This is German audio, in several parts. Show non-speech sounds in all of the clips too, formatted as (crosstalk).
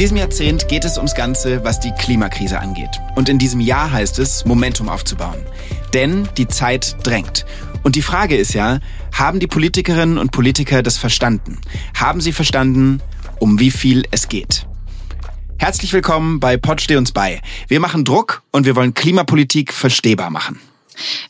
diesem Jahrzehnt geht es ums Ganze, was die Klimakrise angeht. Und in diesem Jahr heißt es, Momentum aufzubauen. Denn die Zeit drängt. Und die Frage ist ja, haben die Politikerinnen und Politiker das verstanden? Haben sie verstanden, um wie viel es geht? Herzlich willkommen bei Pod Steh uns bei. Wir machen Druck und wir wollen Klimapolitik verstehbar machen.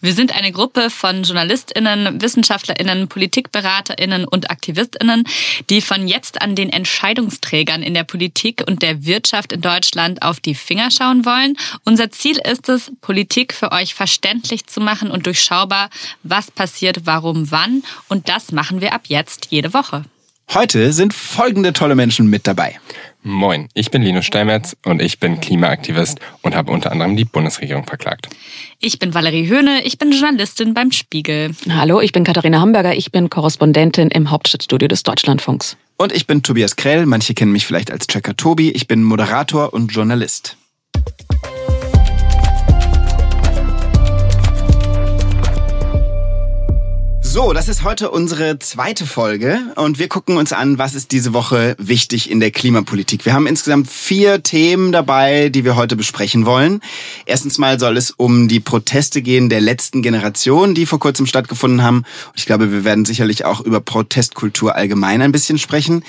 Wir sind eine Gruppe von JournalistInnen, WissenschaftlerInnen, PolitikberaterInnen und AktivistInnen, die von jetzt an den Entscheidungsträgern in der Politik und der Wirtschaft in Deutschland auf die Finger schauen wollen. Unser Ziel ist es, Politik für euch verständlich zu machen und durchschaubar, was passiert, warum, wann. Und das machen wir ab jetzt jede Woche. Heute sind folgende tolle Menschen mit dabei. Moin, ich bin Linus Steinmetz und ich bin Klimaaktivist und habe unter anderem die Bundesregierung verklagt. Ich bin Valerie Höhne, ich bin Journalistin beim Spiegel. Hallo, ich bin Katharina Hamburger, ich bin Korrespondentin im Hauptstadtstudio des Deutschlandfunks. Und ich bin Tobias Krell, manche kennen mich vielleicht als Checker Tobi, ich bin Moderator und Journalist. So, das ist heute unsere zweite Folge und wir gucken uns an, was ist diese Woche wichtig in der Klimapolitik. Wir haben insgesamt vier Themen dabei, die wir heute besprechen wollen. Erstens mal soll es um die Proteste gehen der letzten Generation, die vor kurzem stattgefunden haben. Und ich glaube, wir werden sicherlich auch über Protestkultur allgemein ein bisschen sprechen.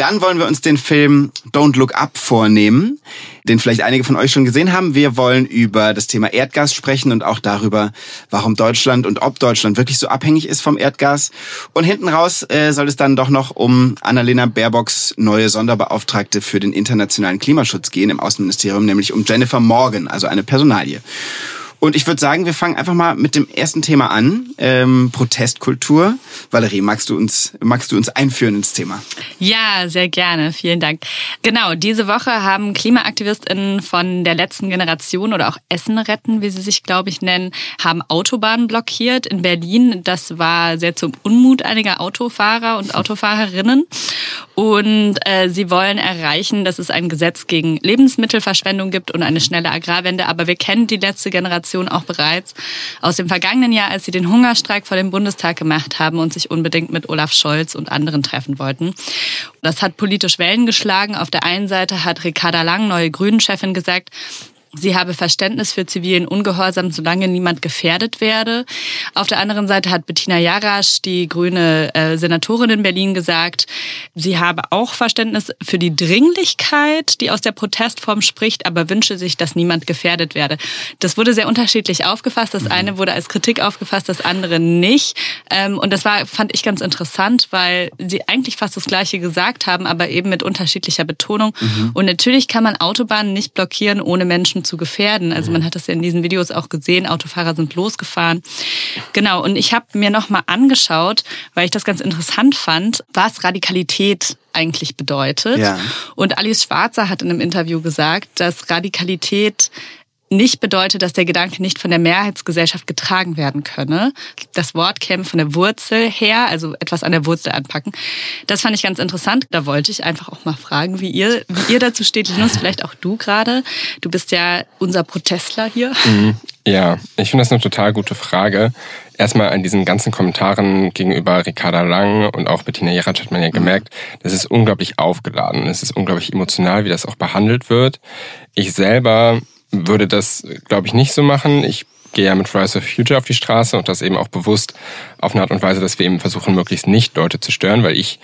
Dann wollen wir uns den Film Don't Look Up vornehmen, den vielleicht einige von euch schon gesehen haben. Wir wollen über das Thema Erdgas sprechen und auch darüber, warum Deutschland und ob Deutschland wirklich so abhängig ist vom Erdgas. Und hinten raus äh, soll es dann doch noch um Annalena Baerbocks neue Sonderbeauftragte für den internationalen Klimaschutz gehen im Außenministerium, nämlich um Jennifer Morgan, also eine Personalie. Und ich würde sagen, wir fangen einfach mal mit dem ersten Thema an, ähm, Protestkultur. Valerie, magst du uns magst du uns einführen ins Thema? Ja, sehr gerne. Vielen Dank. Genau, diese Woche haben KlimaaktivistInnen von der letzten Generation oder auch Essen retten, wie sie sich, glaube ich, nennen, haben Autobahnen blockiert in Berlin. Das war sehr zum Unmut einiger Autofahrer und Autofahrerinnen. Und äh, sie wollen erreichen, dass es ein Gesetz gegen Lebensmittelverschwendung gibt und eine schnelle Agrarwende. Aber wir kennen die letzte Generation auch bereits aus dem vergangenen Jahr, als sie den Hungerstreik vor dem Bundestag gemacht haben und sich unbedingt mit Olaf Scholz und anderen treffen wollten. Das hat politisch Wellen geschlagen. Auf der einen Seite hat Ricarda Lang, neue Grünen-Chefin, gesagt, Sie habe Verständnis für zivilen Ungehorsam, solange niemand gefährdet werde. Auf der anderen Seite hat Bettina Jarasch, die grüne äh, Senatorin in Berlin, gesagt, sie habe auch Verständnis für die Dringlichkeit, die aus der Protestform spricht, aber wünsche sich, dass niemand gefährdet werde. Das wurde sehr unterschiedlich aufgefasst. Das eine wurde als Kritik aufgefasst, das andere nicht. Ähm, und das war, fand ich ganz interessant, weil sie eigentlich fast das Gleiche gesagt haben, aber eben mit unterschiedlicher Betonung. Mhm. Und natürlich kann man Autobahnen nicht blockieren, ohne Menschen Menschen zu gefährden. Also man hat das ja in diesen Videos auch gesehen, Autofahrer sind losgefahren. Genau, und ich habe mir nochmal angeschaut, weil ich das ganz interessant fand, was Radikalität eigentlich bedeutet. Ja. Und Alice Schwarzer hat in einem Interview gesagt, dass Radikalität nicht bedeutet, dass der Gedanke nicht von der Mehrheitsgesellschaft getragen werden könne. Das Wort käme von der Wurzel her, also etwas an der Wurzel anpacken. Das fand ich ganz interessant. Da wollte ich einfach auch mal fragen, wie ihr, wie ihr dazu steht. Linus, vielleicht auch du gerade. Du bist ja unser Protestler hier. Mhm. Ja, ich finde das eine total gute Frage. Erstmal an diesen ganzen Kommentaren gegenüber Ricarda Lang und auch Bettina Jeratsch hat man ja mhm. gemerkt, das ist unglaublich aufgeladen. Es ist unglaublich emotional, wie das auch behandelt wird. Ich selber würde das, glaube ich, nicht so machen. Ich gehe ja mit Fridays for Future auf die Straße und das eben auch bewusst auf eine Art und Weise, dass wir eben versuchen, möglichst nicht Leute zu stören, weil ich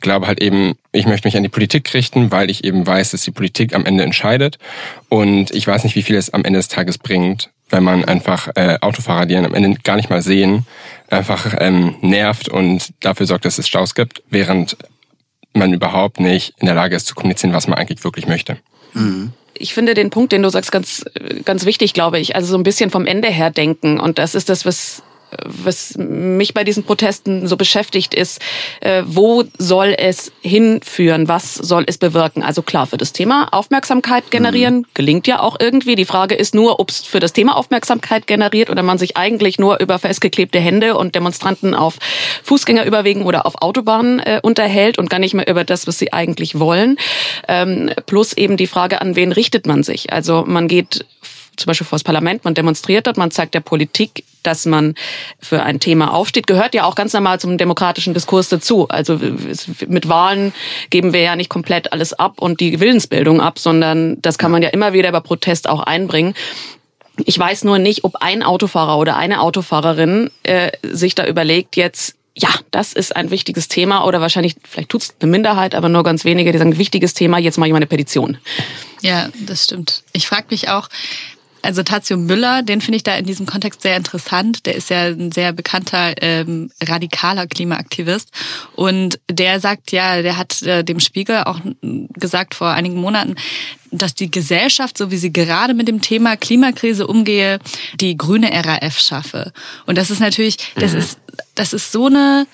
glaube halt eben, ich möchte mich an die Politik richten, weil ich eben weiß, dass die Politik am Ende entscheidet und ich weiß nicht, wie viel es am Ende des Tages bringt, wenn man einfach äh, Autofahrer, die am Ende gar nicht mal sehen, einfach ähm, nervt und dafür sorgt, dass es Staus gibt, während man überhaupt nicht in der Lage ist zu kommunizieren, was man eigentlich wirklich möchte. Mhm ich finde den Punkt, den du sagst, ganz, ganz wichtig, glaube ich. Also so ein bisschen vom Ende her denken. Und das ist das, was was mich bei diesen Protesten so beschäftigt, ist, äh, wo soll es hinführen? Was soll es bewirken? Also klar, für das Thema Aufmerksamkeit generieren mhm. gelingt ja auch irgendwie. Die Frage ist nur, ob es für das Thema Aufmerksamkeit generiert oder man sich eigentlich nur über festgeklebte Hände und Demonstranten auf Fußgängerüberwegen oder auf Autobahnen äh, unterhält und gar nicht mehr über das, was sie eigentlich wollen. Ähm, plus eben die Frage, an wen richtet man sich? Also man geht zum Beispiel vor das Parlament, man demonstriert dort, man zeigt der Politik, dass man für ein Thema aufsteht, gehört ja auch ganz normal zum demokratischen Diskurs dazu. Also mit Wahlen geben wir ja nicht komplett alles ab und die Willensbildung ab, sondern das kann man ja immer wieder über Protest auch einbringen. Ich weiß nur nicht, ob ein Autofahrer oder eine Autofahrerin äh, sich da überlegt, jetzt ja, das ist ein wichtiges Thema oder wahrscheinlich, vielleicht tut es eine Minderheit, aber nur ganz wenige, die sagen, wichtiges Thema, jetzt mache ich mal eine Petition. Ja, das stimmt. Ich frage mich auch, also Tazio Müller, den finde ich da in diesem Kontext sehr interessant. Der ist ja ein sehr bekannter ähm, radikaler Klimaaktivist und der sagt ja, der hat äh, dem Spiegel auch gesagt vor einigen Monaten, dass die Gesellschaft, so wie sie gerade mit dem Thema Klimakrise umgehe, die grüne RAF schaffe. Und das ist natürlich, das mhm. ist das ist so eine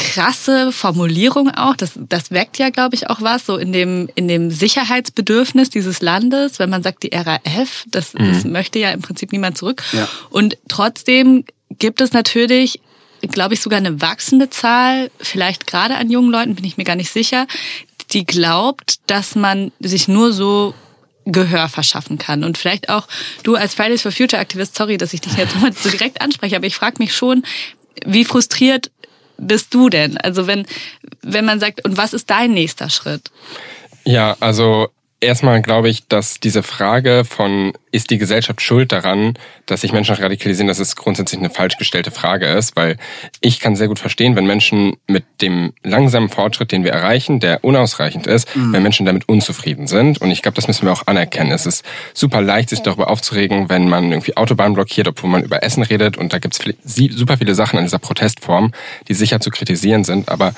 krasse Formulierung auch. Das, das weckt ja, glaube ich, auch was so in dem, in dem Sicherheitsbedürfnis dieses Landes, wenn man sagt, die RAF, das, mhm. das möchte ja im Prinzip niemand zurück. Ja. Und trotzdem gibt es natürlich, glaube ich, sogar eine wachsende Zahl, vielleicht gerade an jungen Leuten, bin ich mir gar nicht sicher, die glaubt, dass man sich nur so Gehör verschaffen kann. Und vielleicht auch du als Fridays for Future Aktivist, sorry, dass ich dich jetzt (laughs) mal so direkt anspreche, aber ich frage mich schon, wie frustriert bist du denn? Also wenn, wenn man sagt, und was ist dein nächster Schritt? Ja, also Erstmal glaube ich, dass diese Frage von, ist die Gesellschaft schuld daran, dass sich Menschen radikalisieren, dass es grundsätzlich eine falsch gestellte Frage ist, weil ich kann sehr gut verstehen, wenn Menschen mit dem langsamen Fortschritt, den wir erreichen, der unausreichend ist, mhm. wenn Menschen damit unzufrieden sind. Und ich glaube, das müssen wir auch anerkennen. Es ist super leicht, sich darüber aufzuregen, wenn man irgendwie Autobahnen blockiert, obwohl man über Essen redet. Und da gibt es super viele Sachen in dieser Protestform, die sicher zu kritisieren sind. Aber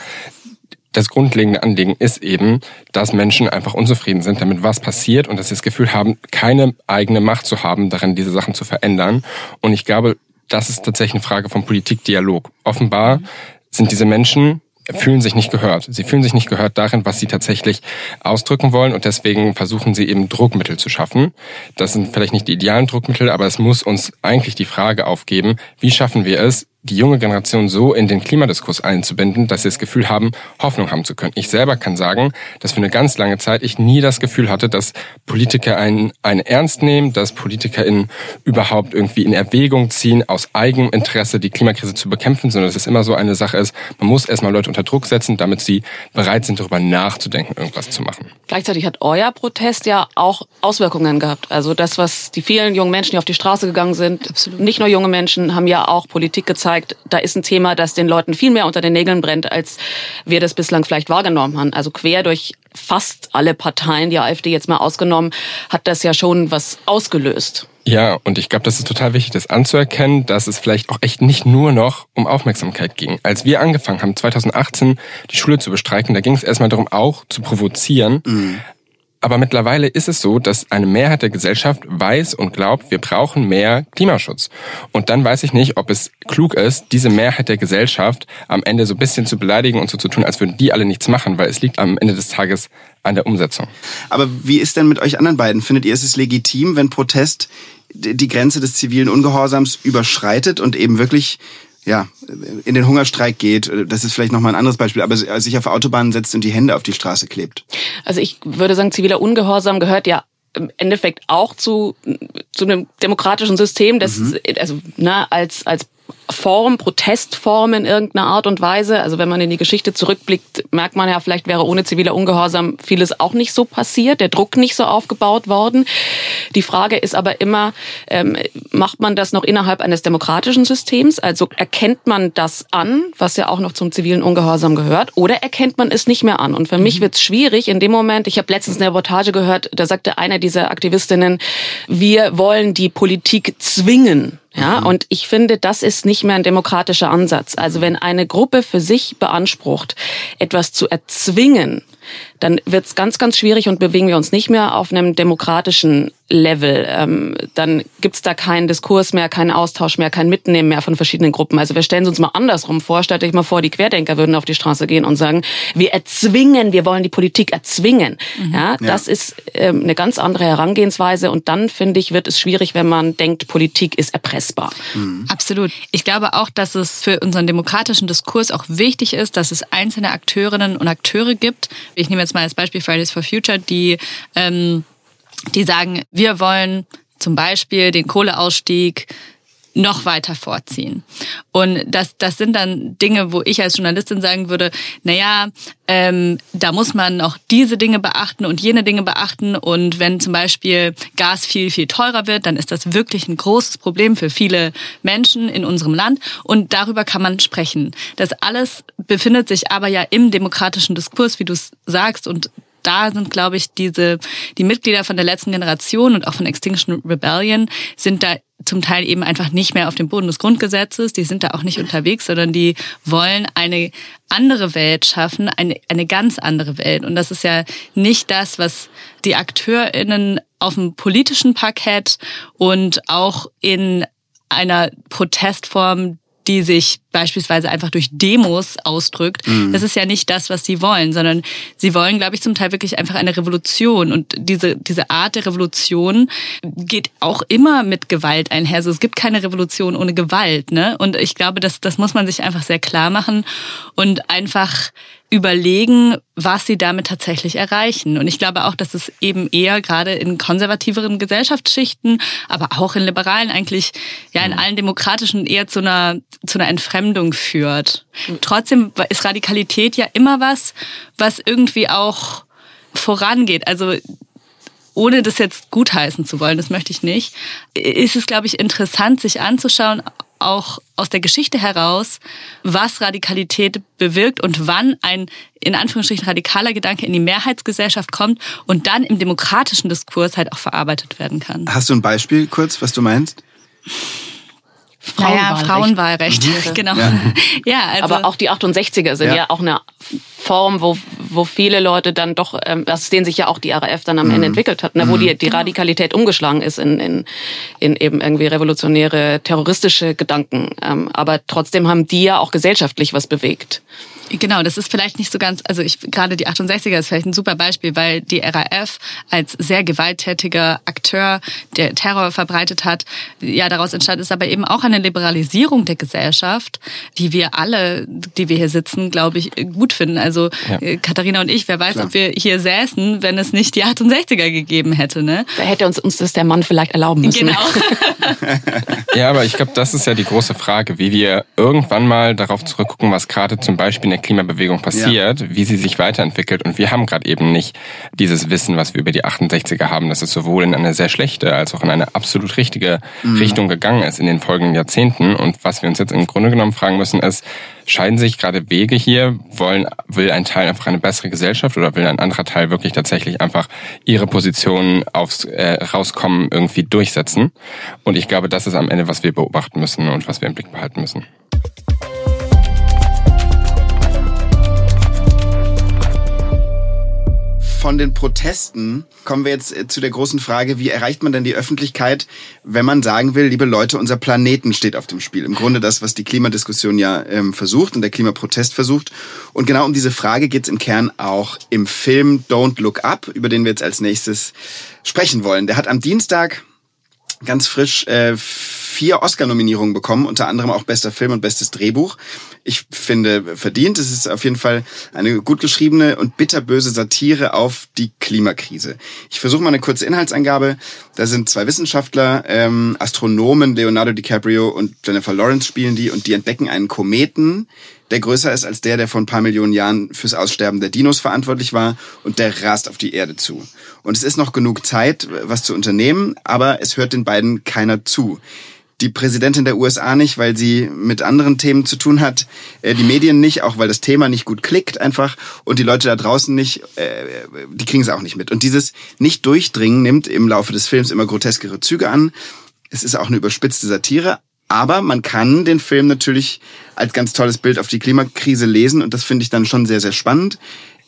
das grundlegende Anliegen ist eben, dass Menschen einfach unzufrieden sind damit, was passiert und dass sie das Gefühl haben, keine eigene Macht zu haben, darin diese Sachen zu verändern. Und ich glaube, das ist tatsächlich eine Frage vom Politikdialog. Offenbar sind diese Menschen fühlen sich nicht gehört. Sie fühlen sich nicht gehört darin, was sie tatsächlich ausdrücken wollen und deswegen versuchen sie eben Druckmittel zu schaffen. Das sind vielleicht nicht die idealen Druckmittel, aber es muss uns eigentlich die Frage aufgeben, wie schaffen wir es, die junge Generation so in den Klimadiskurs einzubinden, dass sie das Gefühl haben, Hoffnung haben zu können. Ich selber kann sagen, dass für eine ganz lange Zeit ich nie das Gefühl hatte, dass Politiker einen, einen ernst nehmen, dass PolitikerInnen überhaupt irgendwie in Erwägung ziehen, aus eigenem Interesse die Klimakrise zu bekämpfen, sondern dass es immer so eine Sache ist, man muss erstmal Leute unter Druck setzen, damit sie bereit sind, darüber nachzudenken, irgendwas zu machen. Gleichzeitig hat euer Protest ja auch Auswirkungen gehabt. Also das, was die vielen jungen Menschen, die auf die Straße gegangen sind, Absolut. nicht nur junge Menschen, haben ja auch Politik gezeigt, zeigt, da ist ein Thema, das den Leuten viel mehr unter den Nägeln brennt, als wir das bislang vielleicht wahrgenommen haben. Also quer durch fast alle Parteien, die AfD jetzt mal ausgenommen, hat das ja schon was ausgelöst. Ja, und ich glaube, das ist total wichtig, das anzuerkennen, dass es vielleicht auch echt nicht nur noch um Aufmerksamkeit ging. Als wir angefangen haben, 2018 die Schule zu bestreiken, da ging es erstmal darum, auch zu provozieren. Mhm. Aber mittlerweile ist es so, dass eine Mehrheit der Gesellschaft weiß und glaubt, wir brauchen mehr Klimaschutz. Und dann weiß ich nicht, ob es klug ist, diese Mehrheit der Gesellschaft am Ende so ein bisschen zu beleidigen und so zu tun, als würden die alle nichts machen, weil es liegt am Ende des Tages an der Umsetzung. Aber wie ist denn mit euch anderen beiden? Findet ihr, ist es legitim, wenn Protest die Grenze des zivilen Ungehorsams überschreitet und eben wirklich ja, in den Hungerstreik geht, das ist vielleicht nochmal ein anderes Beispiel, aber sich auf Autobahnen setzt und die Hände auf die Straße klebt. Also ich würde sagen, ziviler Ungehorsam gehört ja im Endeffekt auch zu, zu einem demokratischen System, das, mhm. also, na, als, als Form, Protestform in irgendeiner Art und Weise. Also wenn man in die Geschichte zurückblickt, merkt man ja, vielleicht wäre ohne ziviler Ungehorsam vieles auch nicht so passiert, der Druck nicht so aufgebaut worden. Die Frage ist aber immer, ähm, macht man das noch innerhalb eines demokratischen Systems? Also erkennt man das an, was ja auch noch zum zivilen Ungehorsam gehört, oder erkennt man es nicht mehr an? Und für mhm. mich wird es schwierig in dem Moment, ich habe letztens eine Reportage gehört, da sagte einer dieser Aktivistinnen, wir wollen die Politik zwingen. Ja, mhm. und ich finde, das ist nicht mehr ein demokratischer Ansatz. Also wenn eine Gruppe für sich beansprucht, etwas zu erzwingen, dann wird es ganz, ganz schwierig und bewegen wir uns nicht mehr auf einem demokratischen Level. Ähm, dann gibt's da keinen Diskurs mehr, keinen Austausch mehr, kein Mitnehmen mehr von verschiedenen Gruppen. Also wir stellen uns mal andersrum vor. Stellt euch mal vor, die Querdenker würden auf die Straße gehen und sagen, wir erzwingen, wir wollen die Politik erzwingen. Mhm. Ja, das ja. ist ähm, eine ganz andere Herangehensweise und dann finde ich, wird es schwierig, wenn man denkt, Politik ist erpressbar. Mhm. Absolut. Ich glaube auch, dass es für unseren demokratischen Diskurs auch wichtig ist, dass es einzelne Akteurinnen und Akteure gibt. Ich nehme jetzt mal als Beispiel Fridays for Future, die ähm, die sagen, wir wollen zum Beispiel den Kohleausstieg noch weiter vorziehen. Und das, das sind dann Dinge, wo ich als Journalistin sagen würde, naja, ähm, da muss man auch diese Dinge beachten und jene Dinge beachten. Und wenn zum Beispiel Gas viel, viel teurer wird, dann ist das wirklich ein großes Problem für viele Menschen in unserem Land. Und darüber kann man sprechen. Das alles befindet sich aber ja im demokratischen Diskurs, wie du es sagst. Und da sind, glaube ich, diese, die Mitglieder von der letzten Generation und auch von Extinction Rebellion sind da zum Teil eben einfach nicht mehr auf dem Boden des Grundgesetzes. Die sind da auch nicht unterwegs, sondern die wollen eine andere Welt schaffen, eine, eine ganz andere Welt. Und das ist ja nicht das, was die AkteurInnen auf dem politischen Parkett und auch in einer Protestform, die sich beispielsweise einfach durch Demos ausdrückt, mhm. das ist ja nicht das, was sie wollen, sondern sie wollen, glaube ich, zum Teil wirklich einfach eine Revolution. Und diese, diese Art der Revolution geht auch immer mit Gewalt einher. Also es gibt keine Revolution ohne Gewalt. Ne? Und ich glaube, das, das muss man sich einfach sehr klar machen und einfach überlegen, was sie damit tatsächlich erreichen. Und ich glaube auch, dass es eben eher gerade in konservativeren Gesellschaftsschichten, aber auch in liberalen eigentlich, ja, in mhm. allen demokratischen eher zu einer, zu einer Entfremdung führt. Trotzdem ist Radikalität ja immer was, was irgendwie auch vorangeht. Also ohne das jetzt gutheißen zu wollen, das möchte ich nicht, ist es, glaube ich, interessant, sich anzuschauen, auch aus der Geschichte heraus, was Radikalität bewirkt und wann ein in Anführungsstrichen radikaler Gedanke in die Mehrheitsgesellschaft kommt und dann im demokratischen Diskurs halt auch verarbeitet werden kann. Hast du ein Beispiel kurz, was du meinst? Frauenwahlrecht. Naja, Frauenwahlrecht, (laughs) genau. Ja. ja also Aber auch die 68er sind ja, ja auch eine Form, wo, wo viele Leute dann doch, ähm, aus denen sich ja auch die RAF dann am mhm. Ende entwickelt hat, ne, wo mhm. die, die genau. Radikalität umgeschlagen ist in, in, in eben irgendwie revolutionäre, terroristische Gedanken. Ähm, aber trotzdem haben die ja auch gesellschaftlich was bewegt. Genau, das ist vielleicht nicht so ganz, also ich gerade die 68er ist vielleicht ein super Beispiel, weil die RAF als sehr gewalttätiger Akteur, der Terror verbreitet hat, ja daraus entstand ist aber eben auch eine Liberalisierung der Gesellschaft, die wir alle, die wir hier sitzen, glaube ich, gut finden. Also ja. Äh, Katharina und ich, wer weiß, Klar. ob wir hier säßen, wenn es nicht die 68er gegeben hätte, ne? Da hätte uns, uns das der Mann vielleicht erlauben müssen. Genau. (laughs) ja, aber ich glaube, das ist ja die große Frage, wie wir irgendwann mal darauf zurückgucken, was gerade zum Beispiel in der Klimabewegung passiert, ja. wie sie sich weiterentwickelt. Und wir haben gerade eben nicht dieses Wissen, was wir über die 68er haben, dass es sowohl in eine sehr schlechte als auch in eine absolut richtige mhm. Richtung gegangen ist in den folgenden Jahrzehnten. Und was wir uns jetzt im Grunde genommen fragen müssen, ist, scheiden sich gerade Wege hier? Wollen, will ein Teil einfach eine bessere Gesellschaft oder will ein anderer Teil wirklich tatsächlich einfach ihre Position aufs äh, Rauskommen irgendwie durchsetzen? Und ich glaube, das ist am Ende, was wir beobachten müssen und was wir im Blick behalten müssen. Von den Protesten kommen wir jetzt äh, zu der großen Frage, wie erreicht man denn die Öffentlichkeit, wenn man sagen will, liebe Leute, unser Planeten steht auf dem Spiel. Im Grunde das, was die Klimadiskussion ja ähm, versucht und der Klimaprotest versucht. Und genau um diese Frage geht es im Kern auch im Film Don't Look Up, über den wir jetzt als nächstes sprechen wollen. Der hat am Dienstag ganz frisch äh, vier Oscar-Nominierungen bekommen, unter anderem auch bester Film und bestes Drehbuch. Ich finde verdient. Es ist auf jeden Fall eine gut geschriebene und bitterböse Satire auf die Klimakrise. Ich versuche mal eine kurze Inhaltsangabe. Da sind zwei Wissenschaftler, ähm, Astronomen, Leonardo DiCaprio und Jennifer Lawrence spielen die und die entdecken einen Kometen, der größer ist als der, der vor ein paar Millionen Jahren fürs Aussterben der Dinos verantwortlich war und der rast auf die Erde zu. Und es ist noch genug Zeit, was zu unternehmen, aber es hört den beiden keiner zu die Präsidentin der USA nicht, weil sie mit anderen Themen zu tun hat, äh, die Medien nicht, auch weil das Thema nicht gut klickt einfach und die Leute da draußen nicht, äh, die kriegen es auch nicht mit. Und dieses Nicht-Durchdringen nimmt im Laufe des Films immer groteskere Züge an. Es ist auch eine überspitzte Satire, aber man kann den Film natürlich als ganz tolles Bild auf die Klimakrise lesen und das finde ich dann schon sehr, sehr spannend.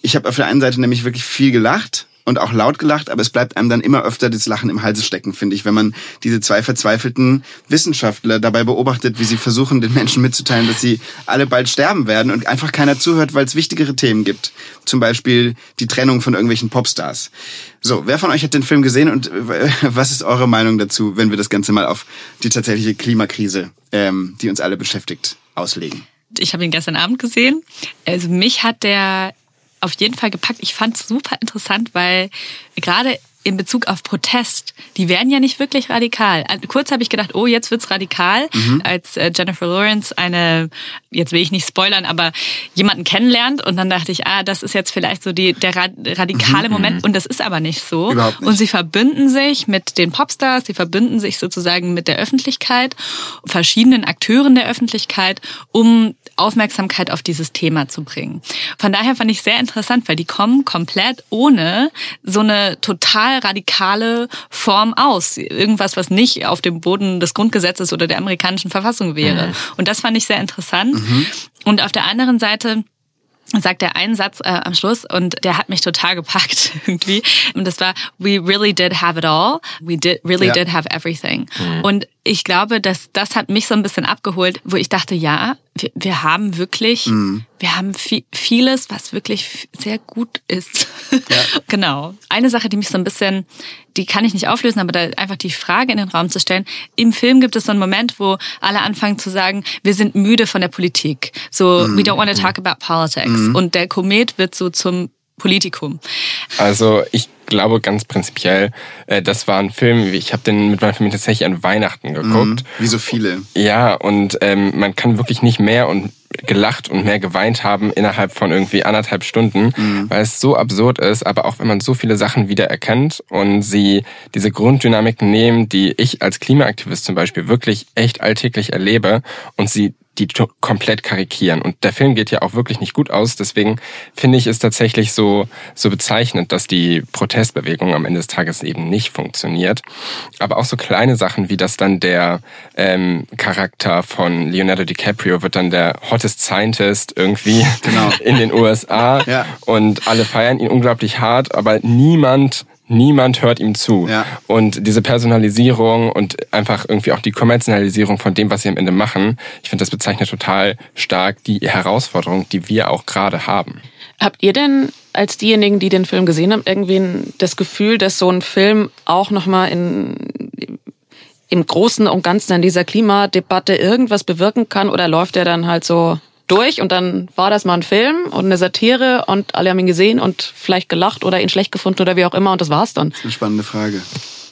Ich habe auf der einen Seite nämlich wirklich viel gelacht und auch laut gelacht, aber es bleibt einem dann immer öfter das Lachen im Halse stecken, finde ich, wenn man diese zwei verzweifelten Wissenschaftler dabei beobachtet, wie sie versuchen, den Menschen mitzuteilen, dass sie alle bald sterben werden und einfach keiner zuhört, weil es wichtigere Themen gibt. Zum Beispiel die Trennung von irgendwelchen Popstars. So, wer von euch hat den Film gesehen und äh, was ist eure Meinung dazu, wenn wir das Ganze mal auf die tatsächliche Klimakrise, ähm, die uns alle beschäftigt, auslegen? Ich habe ihn gestern Abend gesehen. Also mich hat der auf jeden Fall gepackt. Ich fand es super interessant, weil gerade in Bezug auf Protest, die werden ja nicht wirklich radikal. Kurz habe ich gedacht, oh, jetzt wird's radikal, mhm. als äh, Jennifer Lawrence eine, jetzt will ich nicht spoilern, aber jemanden kennenlernt und dann dachte ich, ah, das ist jetzt vielleicht so die, der radikale mhm. Moment und das ist aber nicht so. Nicht. Und sie verbünden sich mit den Popstars, sie verbünden sich sozusagen mit der Öffentlichkeit, verschiedenen Akteuren der Öffentlichkeit, um Aufmerksamkeit auf dieses Thema zu bringen. Von daher fand ich sehr interessant, weil die kommen komplett ohne so eine total radikale Form aus. Irgendwas, was nicht auf dem Boden des Grundgesetzes oder der amerikanischen Verfassung wäre. Mhm. Und das fand ich sehr interessant. Mhm. Und auf der anderen Seite sagt er einen Satz äh, am Schluss und der hat mich total gepackt (laughs) irgendwie. Und das war, we really did have it all. We did, really ja. did have everything. Mhm. Und ich glaube, dass das hat mich so ein bisschen abgeholt, wo ich dachte, ja, wir, wir haben wirklich, mhm. wir haben viel, vieles, was wirklich sehr gut ist. Ja. (laughs) genau. Eine Sache, die mich so ein bisschen, die kann ich nicht auflösen, aber da einfach die Frage in den Raum zu stellen. Im Film gibt es so einen Moment, wo alle anfangen zu sagen, wir sind müde von der Politik. So, mhm. we don't want to talk about politics. Mhm. Und der Komet wird so zum Politikum. Also ich glaube ganz prinzipiell, äh, das war ein Film, ich habe den mit meiner Familie tatsächlich an Weihnachten geguckt. Mhm, wie so viele. Ja, und ähm, man kann wirklich nicht mehr und gelacht und mehr geweint haben innerhalb von irgendwie anderthalb Stunden, mhm. weil es so absurd ist, aber auch wenn man so viele Sachen wieder erkennt und sie diese Grunddynamiken nehmen, die ich als Klimaaktivist zum Beispiel wirklich echt alltäglich erlebe und sie die komplett karikieren. Und der Film geht ja auch wirklich nicht gut aus. Deswegen finde ich es tatsächlich so, so bezeichnend, dass die Protestbewegung am Ende des Tages eben nicht funktioniert. Aber auch so kleine Sachen, wie dass dann der ähm, Charakter von Leonardo DiCaprio wird dann der hottest Scientist irgendwie genau. (laughs) in den USA. ja. Und alle feiern ihn unglaublich hart, aber niemand niemand hört ihm zu. Ja. Und diese Personalisierung und einfach irgendwie auch die Kommerzialisierung von dem, was sie am Ende machen, ich finde, das bezeichnet total stark die Herausforderung, die wir auch gerade haben. Habt ihr denn als diejenigen, die den Film gesehen haben, irgendwie das Gefühl, dass so ein Film auch nochmal in, im Großen und Ganzen an dieser Klimadebatte irgendwas bewirken kann oder läuft er dann halt so durch und dann war das mal ein Film und eine Satire und alle haben ihn gesehen und vielleicht gelacht oder ihn schlecht gefunden oder wie auch immer und das war's dann. Das ist eine spannende Frage.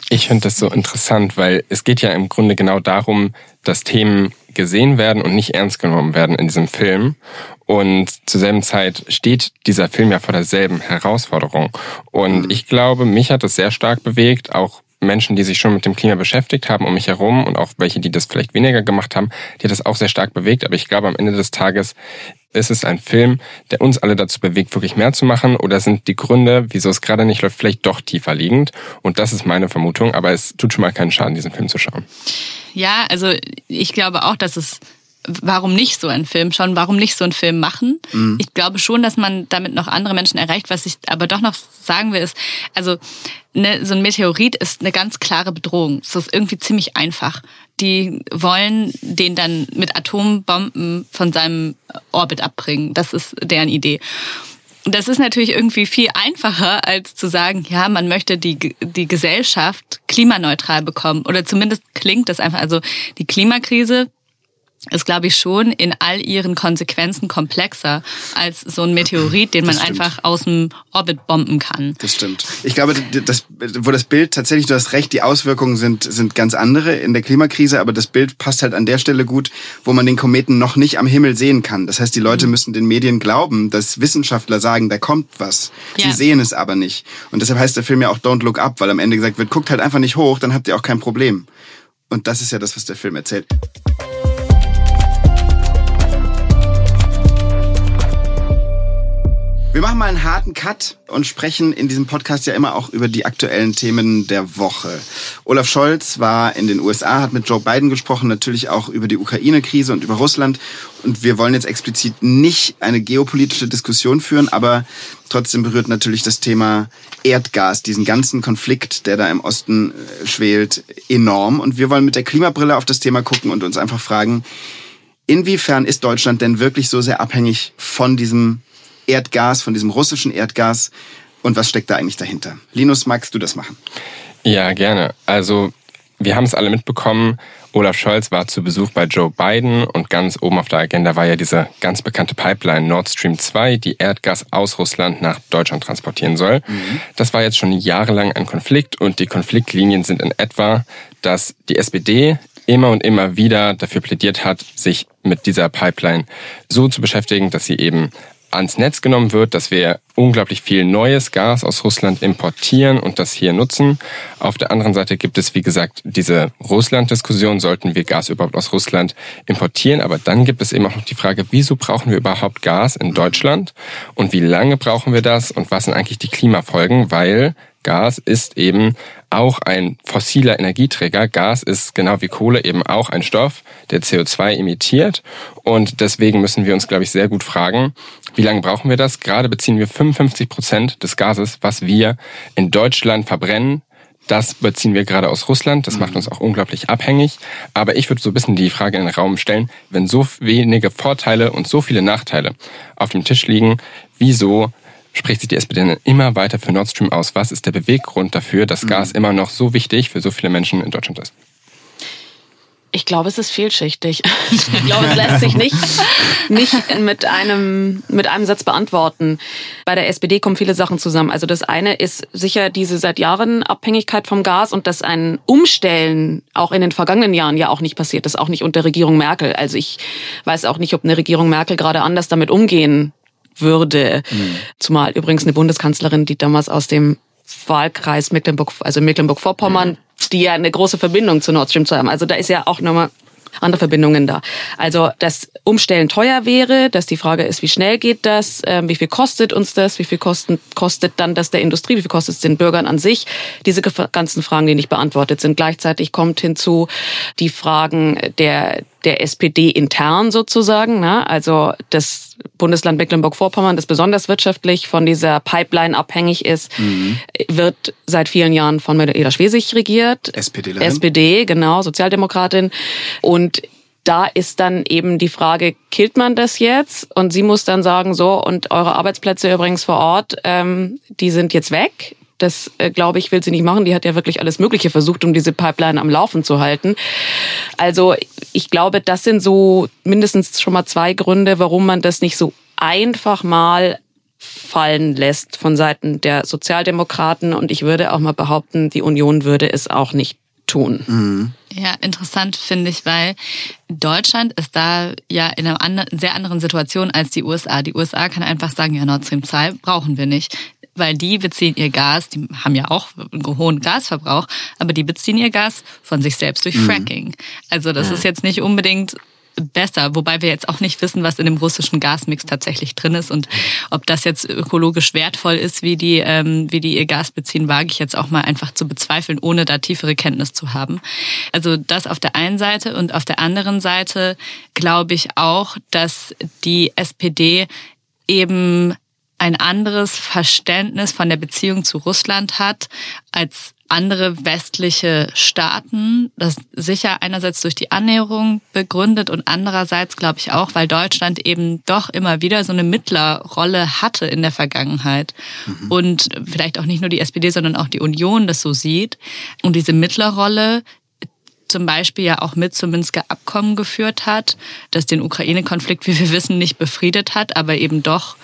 Ich finde das so interessant, weil es geht ja im Grunde genau darum, dass Themen gesehen werden und nicht ernst genommen werden in diesem Film. Und zur selben Zeit steht dieser Film ja vor derselben Herausforderung. Und mhm. ich glaube, mich hat das sehr stark bewegt, auch Menschen, die sich schon mit dem Klima beschäftigt haben um mich herum und auch welche, die das vielleicht weniger gemacht haben, die hat das auch sehr stark bewegt. Aber ich glaube, am Ende des Tages ist es ein Film, der uns alle dazu bewegt, wirklich mehr zu machen? Oder sind die Gründe, wieso es gerade nicht läuft, vielleicht doch tiefer liegend? Und das ist meine Vermutung. Aber es tut schon mal keinen Schaden, diesen Film zu schauen. Ja, also ich glaube auch, dass es warum nicht so einen Film schauen, warum nicht so einen Film machen. Mhm. Ich glaube schon, dass man damit noch andere Menschen erreicht. Was ich aber doch noch sagen will, ist, also ne, so ein Meteorit ist eine ganz klare Bedrohung. Es ist irgendwie ziemlich einfach. Die wollen den dann mit Atombomben von seinem Orbit abbringen. Das ist deren Idee. Das ist natürlich irgendwie viel einfacher, als zu sagen, ja, man möchte die, die Gesellschaft klimaneutral bekommen. Oder zumindest klingt das einfach. Also die Klimakrise ist, glaube ich, schon in all ihren Konsequenzen komplexer als so ein Meteorit, den man einfach aus dem Orbit bomben kann. Das stimmt. Ich glaube, das, wo das Bild tatsächlich, du hast recht, die Auswirkungen sind, sind ganz andere in der Klimakrise, aber das Bild passt halt an der Stelle gut, wo man den Kometen noch nicht am Himmel sehen kann. Das heißt, die Leute mhm. müssen den Medien glauben, dass Wissenschaftler sagen, da kommt was. Sie ja. sehen es aber nicht. Und deshalb heißt der Film ja auch Don't Look Up, weil am Ende gesagt wird, guckt halt einfach nicht hoch, dann habt ihr auch kein Problem. Und das ist ja das, was der Film erzählt. Wir machen mal einen harten Cut und sprechen in diesem Podcast ja immer auch über die aktuellen Themen der Woche. Olaf Scholz war in den USA, hat mit Joe Biden gesprochen, natürlich auch über die Ukraine-Krise und über Russland. Und wir wollen jetzt explizit nicht eine geopolitische Diskussion führen, aber trotzdem berührt natürlich das Thema Erdgas, diesen ganzen Konflikt, der da im Osten äh, schwelt, enorm. Und wir wollen mit der Klimabrille auf das Thema gucken und uns einfach fragen, inwiefern ist Deutschland denn wirklich so sehr abhängig von diesem Erdgas, von diesem russischen Erdgas und was steckt da eigentlich dahinter? Linus, magst du das machen? Ja, gerne. Also wir haben es alle mitbekommen, Olaf Scholz war zu Besuch bei Joe Biden und ganz oben auf der Agenda war ja diese ganz bekannte Pipeline Nord Stream 2, die Erdgas aus Russland nach Deutschland transportieren soll. Mhm. Das war jetzt schon jahrelang ein Konflikt und die Konfliktlinien sind in etwa, dass die SPD immer und immer wieder dafür plädiert hat, sich mit dieser Pipeline so zu beschäftigen, dass sie eben ans Netz genommen wird, dass wir unglaublich viel neues Gas aus Russland importieren und das hier nutzen. Auf der anderen Seite gibt es, wie gesagt, diese Russland-Diskussion, sollten wir Gas überhaupt aus Russland importieren. Aber dann gibt es eben auch noch die Frage, wieso brauchen wir überhaupt Gas in Deutschland und wie lange brauchen wir das und was sind eigentlich die Klimafolgen, weil Gas ist eben auch ein fossiler Energieträger. Gas ist genau wie Kohle eben auch ein Stoff, der CO2 emittiert. Und deswegen müssen wir uns, glaube ich, sehr gut fragen, wie lange brauchen wir das? Gerade beziehen wir 55 Prozent des Gases, was wir in Deutschland verbrennen, das beziehen wir gerade aus Russland. Das macht uns auch unglaublich abhängig. Aber ich würde so ein bisschen die Frage in den Raum stellen, wenn so wenige Vorteile und so viele Nachteile auf dem Tisch liegen, wieso spricht sich die SPD dann immer weiter für Nord Stream aus? Was ist der Beweggrund dafür, dass Gas mhm. immer noch so wichtig für so viele Menschen in Deutschland ist? Ich glaube, es ist vielschichtig. (laughs) Ich glaube, es lässt sich nicht, nicht mit einem, mit einem Satz beantworten. Bei der SPD kommen viele Sachen zusammen. Also das eine ist sicher diese seit Jahren Abhängigkeit vom Gas und dass ein Umstellen auch in den vergangenen Jahren ja auch nicht passiert ist, auch nicht unter Regierung Merkel. Also ich weiß auch nicht, ob eine Regierung Merkel gerade anders damit umgehen würde. Mhm. Zumal übrigens eine Bundeskanzlerin, die damals aus dem Wahlkreis Mecklenburg, also Mecklenburg-Vorpommern, mhm. die ja eine große Verbindung zu Nord Stream 2 haben. Also da ist ja auch nochmal andere Verbindungen da. Also dass Umstellen teuer wäre, dass die Frage ist, wie schnell geht das, äh, wie viel kostet uns das, wie viel kosten, kostet dann das der Industrie, wie viel kostet es den Bürgern an sich. Diese ganzen Fragen, die nicht beantwortet sind. Gleichzeitig kommt hinzu die Fragen der der SPD intern sozusagen. Ne? Also das Bundesland Mecklenburg-Vorpommern, das besonders wirtschaftlich von dieser Pipeline abhängig ist, mhm. wird seit vielen Jahren von Eda Schwesig regiert. SPD. SPD, genau, Sozialdemokratin. Und da ist dann eben die Frage, killt man das jetzt? Und sie muss dann sagen, so, und eure Arbeitsplätze übrigens vor Ort, ähm, die sind jetzt weg. Das, äh, glaube ich, will sie nicht machen. Die hat ja wirklich alles Mögliche versucht, um diese Pipeline am Laufen zu halten. Also ich glaube, das sind so mindestens schon mal zwei Gründe, warum man das nicht so einfach mal fallen lässt von Seiten der Sozialdemokraten. Und ich würde auch mal behaupten, die Union würde es auch nicht tun. Mhm. Ja, interessant finde ich, weil Deutschland ist da ja in einer anderen, sehr anderen Situation als die USA. Die USA kann einfach sagen, ja, Nord Stream 2 brauchen wir nicht weil die beziehen ihr Gas, die haben ja auch einen hohen Gasverbrauch, aber die beziehen ihr Gas von sich selbst durch mhm. Fracking. Also das ja. ist jetzt nicht unbedingt besser, wobei wir jetzt auch nicht wissen, was in dem russischen Gasmix tatsächlich drin ist und ob das jetzt ökologisch wertvoll ist, wie die, ähm, wie die ihr Gas beziehen, wage ich jetzt auch mal einfach zu bezweifeln, ohne da tiefere Kenntnis zu haben. Also das auf der einen Seite und auf der anderen Seite glaube ich auch, dass die SPD eben ein anderes Verständnis von der Beziehung zu Russland hat als andere westliche Staaten. Das sicher einerseits durch die Annäherung begründet und andererseits glaube ich auch, weil Deutschland eben doch immer wieder so eine Mittlerrolle hatte in der Vergangenheit mhm. und vielleicht auch nicht nur die SPD, sondern auch die Union das so sieht und diese Mittlerrolle zum Beispiel ja auch mit zum Minsker Abkommen geführt hat, das den Ukraine-Konflikt, wie wir wissen, nicht befriedet hat, aber eben doch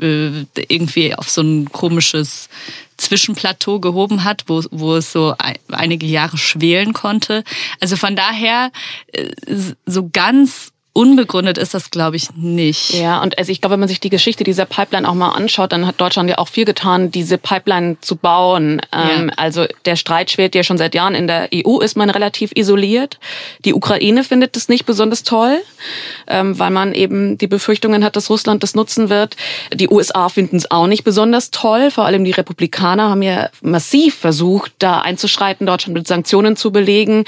äh, irgendwie auf so ein komisches Zwischenplateau gehoben hat, wo, wo es so einige Jahre schwelen konnte. Also von daher äh, so ganz unbegründet ist das, glaube ich, nicht. Ja, und also ich glaube, wenn man sich die Geschichte dieser Pipeline auch mal anschaut, dann hat Deutschland ja auch viel getan, diese Pipeline zu bauen. Ähm, ja. Also der Streit schwelt ja schon seit Jahren. In der EU ist man relativ isoliert. Die Ukraine findet es nicht besonders toll, ähm, weil man eben die Befürchtungen hat, dass Russland das nutzen wird. Die USA finden es auch nicht besonders toll. Vor allem die Republikaner haben ja massiv versucht, da einzuschreiten, Deutschland mit Sanktionen zu belegen,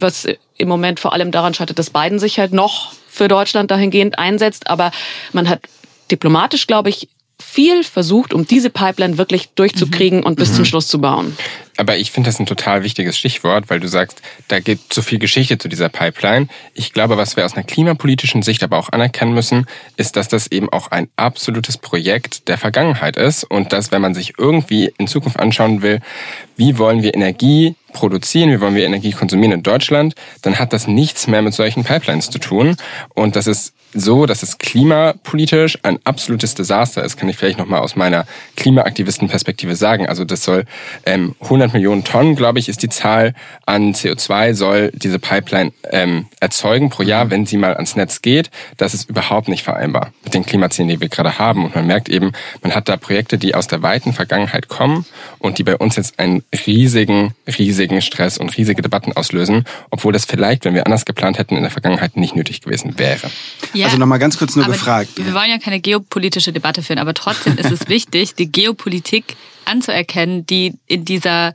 was im Moment vor allem daran scheitert, dass Biden sich halt noch für Deutschland dahingehend einsetzt. Aber man hat diplomatisch, glaube ich, viel versucht, um diese Pipeline wirklich durchzukriegen mhm. und bis mhm. zum Schluss zu bauen. Aber ich finde das ein total wichtiges Stichwort, weil du sagst, da gibt so viel Geschichte zu dieser Pipeline. Ich glaube, was wir aus einer klimapolitischen Sicht aber auch anerkennen müssen, ist, dass das eben auch ein absolutes Projekt der Vergangenheit ist und dass, wenn man sich irgendwie in Zukunft anschauen will, wie wollen wir Energie produzieren, wie wollen wir Energie konsumieren in Deutschland, dann hat das nichts mehr mit solchen Pipelines zu tun. Und das ist so, dass es klimapolitisch ein absolutes Desaster ist, kann ich vielleicht nochmal aus meiner Klimaaktivistenperspektive sagen. Also das soll ähm, 100 Millionen Tonnen, glaube ich, ist die Zahl an CO2 soll diese Pipeline ähm, erzeugen pro Jahr, wenn sie mal ans Netz geht. Das ist überhaupt nicht vereinbar mit den Klimazielen, die wir gerade haben. Und man merkt eben, man hat da Projekte, die aus der weiten Vergangenheit kommen und die bei uns jetzt einen riesigen, riesigen Stress und riesige Debatten auslösen, obwohl das vielleicht, wenn wir anders geplant hätten, in der Vergangenheit nicht nötig gewesen wäre. Also nochmal ganz kurz nur gefragt. Wir wollen ja keine geopolitische Debatte führen, aber trotzdem ist es (laughs) wichtig, die Geopolitik anzuerkennen, die in dieser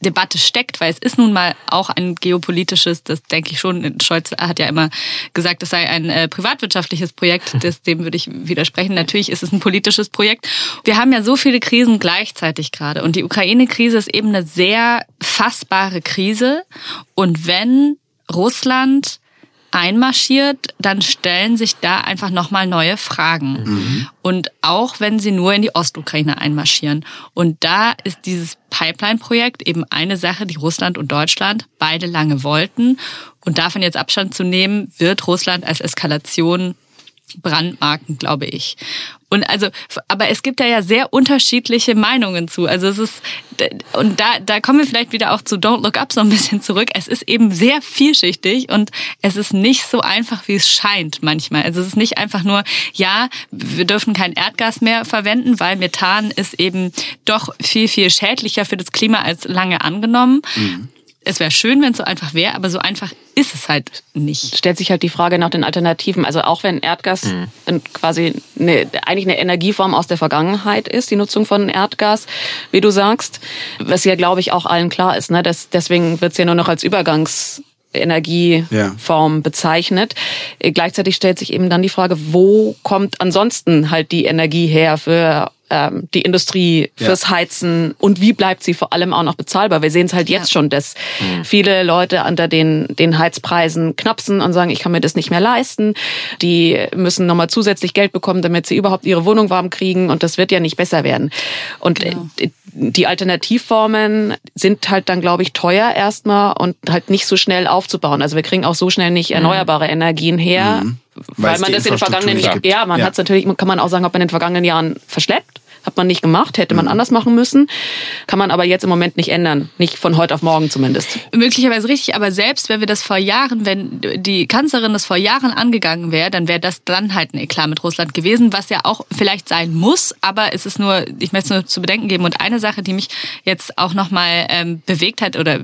Debatte steckt, weil es ist nun mal auch ein geopolitisches, das denke ich schon, Scholz hat ja immer gesagt, es sei ein äh, privatwirtschaftliches Projekt, das, (laughs) dem würde ich widersprechen. Natürlich ist es ein politisches Projekt. Wir haben ja so viele Krisen gleichzeitig gerade und die Ukraine-Krise ist eben eine sehr fassbare Krise und wenn Russland einmarschiert, dann stellen sich da einfach nochmal neue Fragen. Mhm. Und auch wenn sie nur in die Ostukraine einmarschieren. Und da ist dieses Pipeline-Projekt eben eine Sache, die Russland und Deutschland beide lange wollten. Und davon jetzt Abstand zu nehmen, wird Russland als Eskalation Brandmarken, glaube ich. Und also, aber es gibt da ja sehr unterschiedliche Meinungen zu. Also es ist, und da, da kommen wir vielleicht wieder auch zu Don't Look Up so ein bisschen zurück. Es ist eben sehr vielschichtig und es ist nicht so einfach, wie es scheint manchmal. Also es ist nicht einfach nur, ja, wir dürfen kein Erdgas mehr verwenden, weil Methan ist eben doch viel, viel schädlicher für das Klima als lange angenommen. Mhm es wäre schön, wenn es so einfach wäre, aber so einfach ist es halt nicht. Stellt sich halt die Frage nach den Alternativen. Also auch wenn Erdgas mhm. quasi eine, eigentlich eine Energieform aus der Vergangenheit ist, die Nutzung von Erdgas, wie du sagst, was ja glaube ich auch allen klar ist. Ne? Das, deswegen wird es ja nur noch als Übergangs Energieform ja. bezeichnet. Gleichzeitig stellt sich eben dann die Frage, wo kommt ansonsten halt die Energie her für ähm, die Industrie fürs ja. Heizen und wie bleibt sie vor allem auch noch bezahlbar? Wir sehen es halt jetzt ja. schon, dass mhm. viele Leute unter den, den Heizpreisen knapsen und sagen, ich kann mir das nicht mehr leisten. Die müssen nochmal zusätzlich Geld bekommen, damit sie überhaupt ihre Wohnung warm kriegen und das wird ja nicht besser werden. Und genau. die Alternativformen sind halt dann, glaube ich, teuer erstmal und halt nicht so schnell aufzubauen. Also wir kriegen auch so schnell nicht mhm. erneuerbare mhm. Energien her. Mhm weil man das in den vergangenen Jahren, ja, man ja. hat natürlich, kann man auch sagen, ob man in den vergangenen Jahren verschleppt. Hat man nicht gemacht, hätte man mhm. anders machen müssen. Kann man aber jetzt im Moment nicht ändern. Nicht von heute auf morgen zumindest. Möglicherweise richtig, aber selbst wenn wir das vor Jahren, wenn die Kanzlerin das vor Jahren angegangen wäre, dann wäre das dann halt ein Eklat mit Russland gewesen, was ja auch vielleicht sein muss, aber es ist nur, ich möchte es nur zu bedenken geben. Und eine Sache, die mich jetzt auch nochmal ähm, bewegt hat oder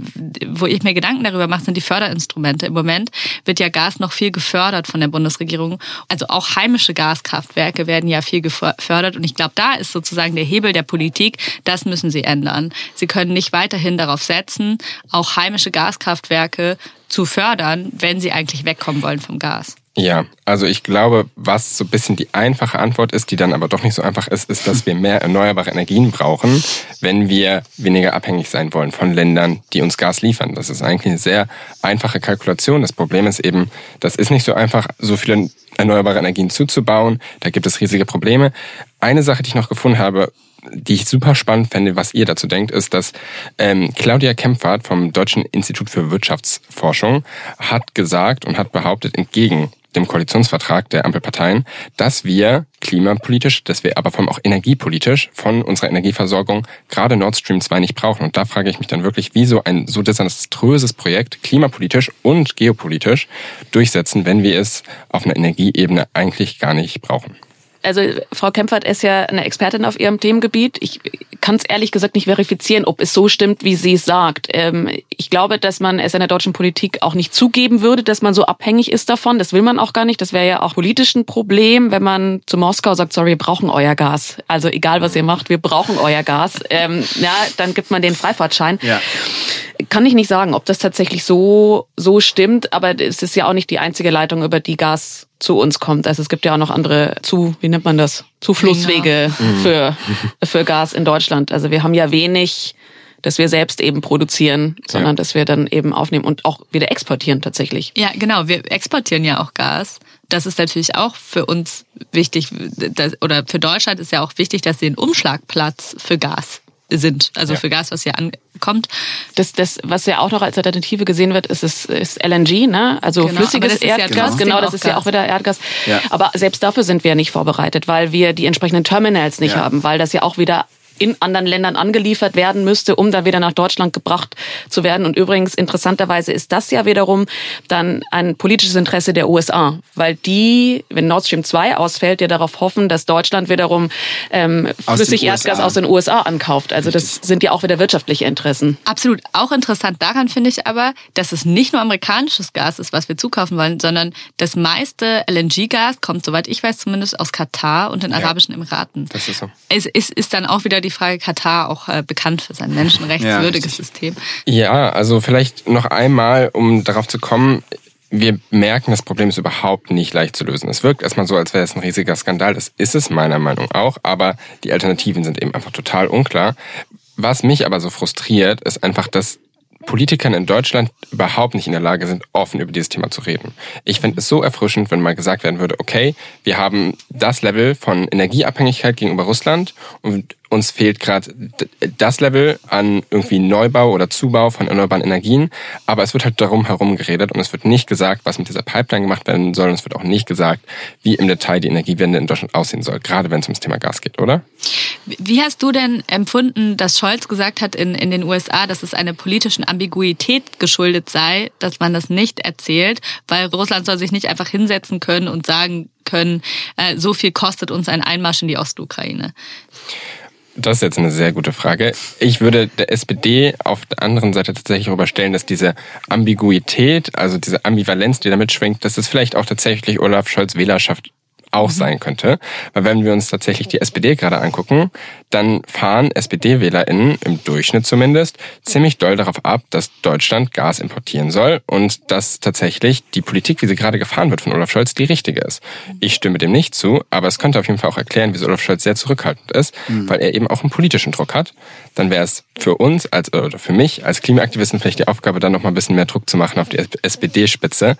wo ich mir Gedanken darüber mache, sind die Förderinstrumente. Im Moment wird ja Gas noch viel gefördert von der Bundesregierung. Also auch heimische Gaskraftwerke werden ja viel gefördert und ich glaube, da ist sozusagen sozusagen der Hebel der Politik, das müssen sie ändern. Sie können nicht weiterhin darauf setzen, auch heimische Gaskraftwerke zu fördern, wenn sie eigentlich wegkommen wollen vom Gas. Ja, also ich glaube, was so ein bisschen die einfache Antwort ist, die dann aber doch nicht so einfach ist, ist, dass wir mehr erneuerbare Energien brauchen, wenn wir weniger abhängig sein wollen von Ländern, die uns Gas liefern. Das ist eigentlich eine sehr einfache Kalkulation. Das Problem ist eben, das ist nicht so einfach, so viele erneuerbare Energien zuzubauen. Da gibt es riesige Probleme. Eine Sache, die ich noch gefunden habe, die ich super spannend fände, was ihr dazu denkt, ist, dass ähm, Claudia Kempfert vom Deutschen Institut für Wirtschaftsforschung hat gesagt und hat behauptet, entgegen dem Koalitionsvertrag der Ampelparteien, dass wir klimapolitisch, dass wir aber vor allem auch energiepolitisch von unserer Energieversorgung gerade Nord Stream 2 nicht brauchen. Und da frage ich mich dann wirklich, wie so ein so desaströses Projekt klimapolitisch und geopolitisch durchsetzen, wenn wir es auf einer Energieebene eigentlich gar nicht brauchen also Frau Kempfert ist ja eine Expertin auf ihrem Themengebiet. Ich kann es ehrlich gesagt nicht verifizieren, ob es so stimmt, wie sie es sagt. Ähm, ich glaube, dass man es in der deutschen Politik auch nicht zugeben würde, dass man so abhängig ist davon. Das will man auch gar nicht. Das wäre ja auch politisch ein Problem, wenn man zu Moskau sagt, sorry, wir brauchen euer Gas. Also egal, was ihr macht, wir brauchen euer Gas. Ähm, ja, dann gibt man den Freifahrtschein. Ja. Kann ich nicht sagen, ob das tatsächlich so, so stimmt, aber es ist ja auch nicht die einzige Leitung, über die Gas zu uns kommt. Also es gibt ja auch noch andere zu, wie nennt man das? Zuflusswege mhm. für, für Gas in Deutschland. Also wir haben ja wenig, dass wir selbst eben produzieren, sondern ja. dass wir dann eben aufnehmen und auch wieder exportieren tatsächlich. Ja, genau. Wir exportieren ja auch Gas. Das ist natürlich auch für uns wichtig, oder für Deutschland ist ja auch wichtig, dass sie einen Umschlagplatz für Gas sind, also ja. für Gas, was hier ankommt. Das, das, was ja auch noch als Alternative gesehen wird, ist, ist, ist LNG, ne? also genau, flüssiges Erdgas. Ja genau, das ist Gas. ja auch wieder Erdgas. Ja. Aber selbst dafür sind wir nicht vorbereitet, weil wir die entsprechenden Terminals nicht haben, weil das ja auch wieder in anderen Ländern angeliefert werden müsste, um dann wieder nach Deutschland gebracht zu werden. Und übrigens, interessanterweise ist das ja wiederum dann ein politisches Interesse der USA, weil die, wenn Nord Stream 2 ausfällt, ja darauf hoffen, dass Deutschland wiederum ähm, flüssig Erdgas aus den USA ankauft. Also das sind ja auch wieder wirtschaftliche Interessen. Absolut. Auch interessant daran finde ich aber, dass es nicht nur amerikanisches Gas ist, was wir zukaufen wollen, sondern das meiste LNG-Gas kommt, soweit ich weiß, zumindest aus Katar und den ja. Arabischen Emiraten. Das ist so. Es ist, ist dann auch wieder die Frage Katar auch äh, bekannt für sein menschenrechtswürdiges ja, System. Ja, also vielleicht noch einmal, um darauf zu kommen, wir merken, das Problem ist überhaupt nicht leicht zu lösen. Es wirkt erstmal so, als wäre es ein riesiger Skandal. Das ist es meiner Meinung auch, aber die Alternativen sind eben einfach total unklar. Was mich aber so frustriert, ist einfach, dass Politikern in Deutschland überhaupt nicht in der Lage sind, offen über dieses Thema zu reden. Ich finde es so erfrischend, wenn mal gesagt werden würde, okay, wir haben das Level von Energieabhängigkeit gegenüber Russland und uns fehlt gerade das Level an irgendwie Neubau oder Zubau von erneuerbaren Energien. Aber es wird halt darum herum geredet und es wird nicht gesagt, was mit dieser Pipeline gemacht werden soll. Und es wird auch nicht gesagt, wie im Detail die Energiewende in Deutschland aussehen soll, gerade wenn es ums Thema Gas geht, oder? Wie hast du denn empfunden, dass Scholz gesagt hat in, in den USA, dass es einer politischen Ambiguität geschuldet sei, dass man das nicht erzählt, weil Russland soll sich nicht einfach hinsetzen können und sagen können, äh, so viel kostet uns ein Einmarsch in die Ostukraine? Das ist jetzt eine sehr gute Frage. Ich würde der SPD auf der anderen Seite tatsächlich überstellen, dass diese Ambiguität, also diese Ambivalenz, die damit schwingt, dass es vielleicht auch tatsächlich Olaf Scholz Wählerschaft auch mhm. sein könnte. Weil wenn wir uns tatsächlich die SPD gerade angucken, dann fahren SPD-WählerInnen im Durchschnitt zumindest ziemlich doll darauf ab, dass Deutschland Gas importieren soll und dass tatsächlich die Politik, wie sie gerade gefahren wird von Olaf Scholz, die richtige ist. Ich stimme dem nicht zu, aber es könnte auf jeden Fall auch erklären, wieso Olaf Scholz sehr zurückhaltend ist, mhm. weil er eben auch einen politischen Druck hat. Dann wäre es für uns als oder für mich als Klimaaktivisten vielleicht die Aufgabe, dann noch mal ein bisschen mehr Druck zu machen auf die SPD-Spitze,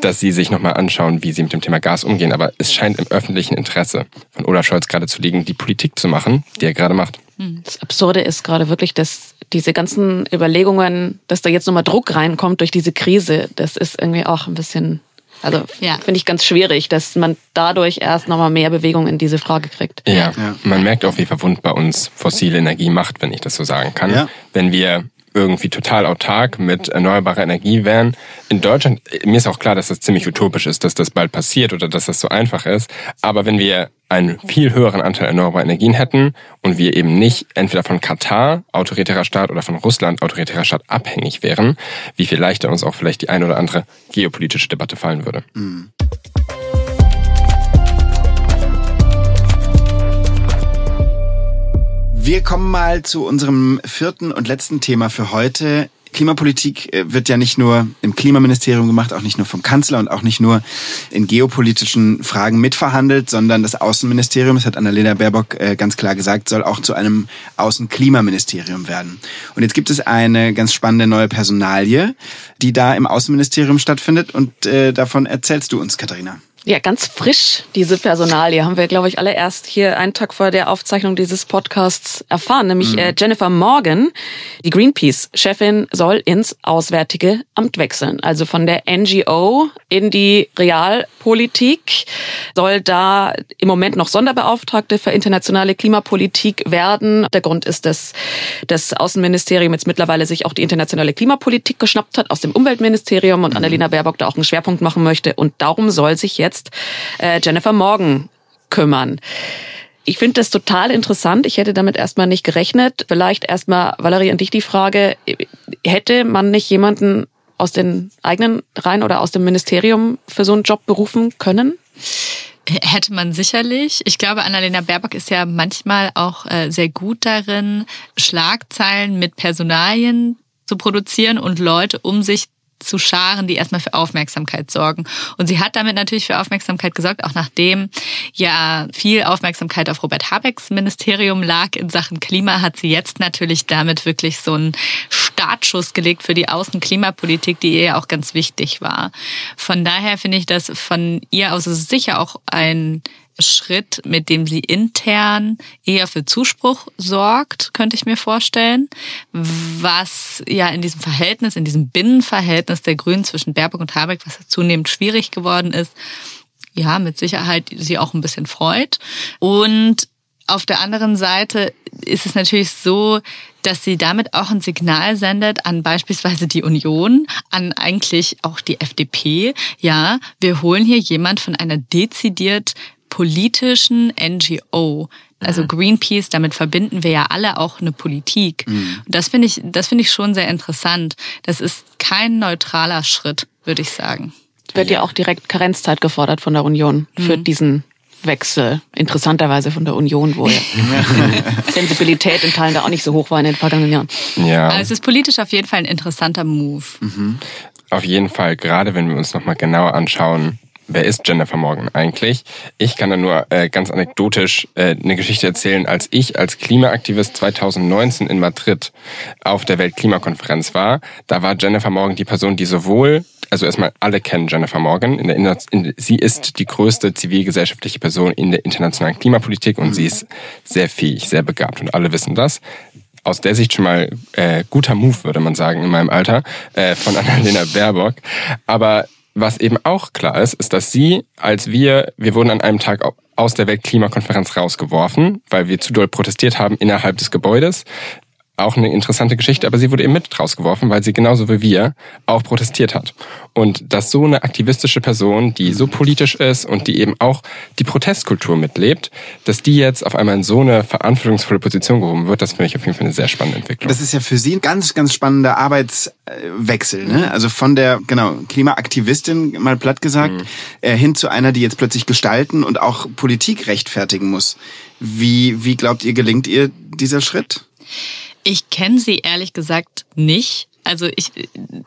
dass sie sich noch mal anschauen, wie sie mit dem Thema Gas umgehen. Aber es scheint im öffentlichen Interesse von Olaf Scholz gerade zu liegen, die Politik zu machen, die er gerade macht. Hm. Das Absurde ist gerade wirklich, dass diese ganzen Überlegungen, dass da jetzt nochmal Druck reinkommt durch diese Krise, das ist irgendwie auch ein bisschen, also ja. finde ich ganz schwierig, dass man dadurch erst nochmal mehr Bewegung in diese Frage kriegt. Ja. ja. man merkt auch, wie verwundbar uns fossile Energie macht, wenn ich das so sagen kann. Ja. Wenn wir irgendwie total autark mit erneuerbarer Energie wären. In Deutschland, mir ist auch klar, dass das ziemlich utopisch ist, dass das bald passiert oder dass das so einfach ist. Aber wenn wir einen viel höheren Anteil erneuerbarer Energien hätten und wir eben nicht entweder von Katar, autoritärer Staat, oder von Russland, autoritärer Staat, abhängig wären, wie viel leichter uns auch vielleicht die eine oder andere geopolitische Debatte fallen würde. Mhm. Wir kommen mal zu unserem vierten und letzten Thema für heute. Klimapolitik äh, wird ja nicht nur im Klimaministerium gemacht, auch nicht nur vom Kanzler und auch nicht nur in geopolitischen Fragen mitverhandelt, sondern das Außenministerium, das hat Annalena Baerbock äh, ganz klar gesagt, soll auch zu einem Außenklimaministerium werden. Und jetzt gibt es eine ganz spannende neue Personalie, die da im Außenministerium stattfindet und äh, davon erzählst du uns, Katharina. Ja, ganz frisch, diese Personalie. Haben wir, glaube ich, alle erst hier einen Tag vor der Aufzeichnung dieses Podcasts erfahren. Nämlich mhm. äh, Jennifer Morgan, die Greenpeace-Chefin, soll ins Auswärtige Amt wechseln. Also von der NGO in die Realpolitik. Soll da im Moment noch Sonderbeauftragte für internationale Klimapolitik werden. Der Grund ist, dass das Außenministerium jetzt mittlerweile sich auch die internationale Klimapolitik geschnappt hat aus dem Umweltministerium und mhm. Annalena Baerbock da auch einen Schwerpunkt machen möchte. Und darum soll sich jetzt jetzt äh, Jennifer Morgan kümmern. Ich finde das total interessant. Ich hätte damit erstmal nicht gerechnet. Vielleicht erstmal, Valerie, an dich die Frage, hätte man nicht jemanden aus den eigenen Reihen oder aus dem Ministerium für so einen Job berufen können? Hätte man sicherlich. Ich glaube, Annalena Baerbock ist ja manchmal auch äh, sehr gut darin, Schlagzeilen mit Personalien zu produzieren und Leute um sich zu scharen, die erstmal für Aufmerksamkeit sorgen. Und sie hat damit natürlich für Aufmerksamkeit gesorgt, auch nachdem ja viel Aufmerksamkeit auf Robert Habecks Ministerium lag in Sachen Klima, hat sie jetzt natürlich damit wirklich so einen Startschuss gelegt für die Außenklimapolitik, die ihr auch ganz wichtig war. Von daher finde ich das von ihr aus sicher auch ein Schritt, mit dem sie intern eher für Zuspruch sorgt, könnte ich mir vorstellen. Was ja in diesem Verhältnis, in diesem Binnenverhältnis der Grünen zwischen Baerbock und Habeck, was zunehmend schwierig geworden ist, ja, mit Sicherheit sie auch ein bisschen freut. Und auf der anderen Seite ist es natürlich so, dass sie damit auch ein Signal sendet an beispielsweise die Union, an eigentlich auch die FDP. Ja, wir holen hier jemand von einer dezidiert politischen NGO. Also mhm. Greenpeace, damit verbinden wir ja alle auch eine Politik. Mhm. Und das finde ich, das finde ich schon sehr interessant. Das ist kein neutraler Schritt, würde ich sagen. Wird ja auch direkt Karenzzeit gefordert von der Union für mhm. diesen Wechsel. Interessanterweise von der Union, wo ja (laughs) (laughs) Sensibilität in Teilen da auch nicht so hoch war in den vergangenen Jahren. Ja. Aber es ist politisch auf jeden Fall ein interessanter Move. Mhm. Auf jeden Fall, gerade wenn wir uns nochmal genauer anschauen, wer ist Jennifer Morgan eigentlich? Ich kann da nur äh, ganz anekdotisch äh, eine Geschichte erzählen, als ich als Klimaaktivist 2019 in Madrid auf der Weltklimakonferenz war. Da war Jennifer Morgan die Person, die sowohl also erstmal alle kennen Jennifer Morgan. In der, in, sie ist die größte zivilgesellschaftliche Person in der internationalen Klimapolitik und sie ist sehr fähig, sehr begabt und alle wissen das aus der Sicht schon mal äh, guter Move, würde man sagen, in meinem Alter, äh, von (laughs) Annalena Baerbock. Aber was eben auch klar ist, ist, dass sie, als wir, wir wurden an einem Tag aus der Weltklimakonferenz rausgeworfen, weil wir zu doll protestiert haben innerhalb des Gebäudes auch eine interessante Geschichte, aber sie wurde eben mit rausgeworfen, weil sie genauso wie wir auch protestiert hat. Und dass so eine aktivistische Person, die so politisch ist und die eben auch die Protestkultur mitlebt, dass die jetzt auf einmal in so eine verantwortungsvolle Position gehoben wird, das finde ich auf jeden Fall eine sehr spannende Entwicklung. Das ist ja für Sie ein ganz, ganz spannender Arbeitswechsel, ne? Also von der, genau, Klimaaktivistin, mal platt gesagt, mhm. Äh, hin zu einer, die jetzt plötzlich gestalten und auch Politik rechtfertigen muss. Wie, wie glaubt ihr, gelingt ihr dieser Schritt? Ich kenne sie ehrlich gesagt nicht. Also ich,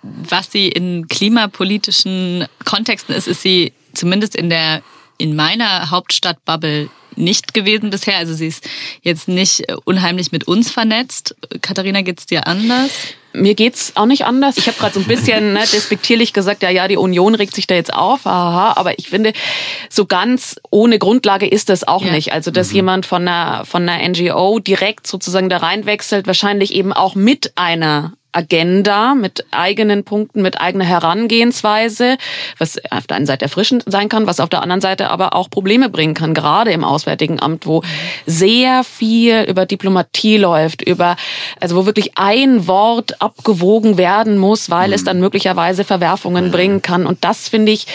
was sie in klimapolitischen Kontexten ist, ist sie zumindest in der in meiner Hauptstadtbubble nicht gewesen bisher. Also sie ist jetzt nicht unheimlich mit uns vernetzt. Katharina, geht's dir anders? Mir geht's auch nicht anders. Ich habe gerade so ein bisschen ne, despektierlich gesagt, ja, ja, die Union regt sich da jetzt auf, aha, aber ich finde, so ganz ohne Grundlage ist das auch ja. nicht. Also, dass mhm. jemand von einer, von einer NGO direkt sozusagen da reinwechselt, wahrscheinlich eben auch mit einer Agenda mit eigenen Punkten, mit eigener Herangehensweise, was auf der einen Seite erfrischend sein kann, was auf der anderen Seite aber auch Probleme bringen kann, gerade im Auswärtigen Amt, wo sehr viel über Diplomatie läuft, über, also wo wirklich ein Wort abgewogen werden muss, weil mhm. es dann möglicherweise Verwerfungen mhm. bringen kann. Und das, finde ich,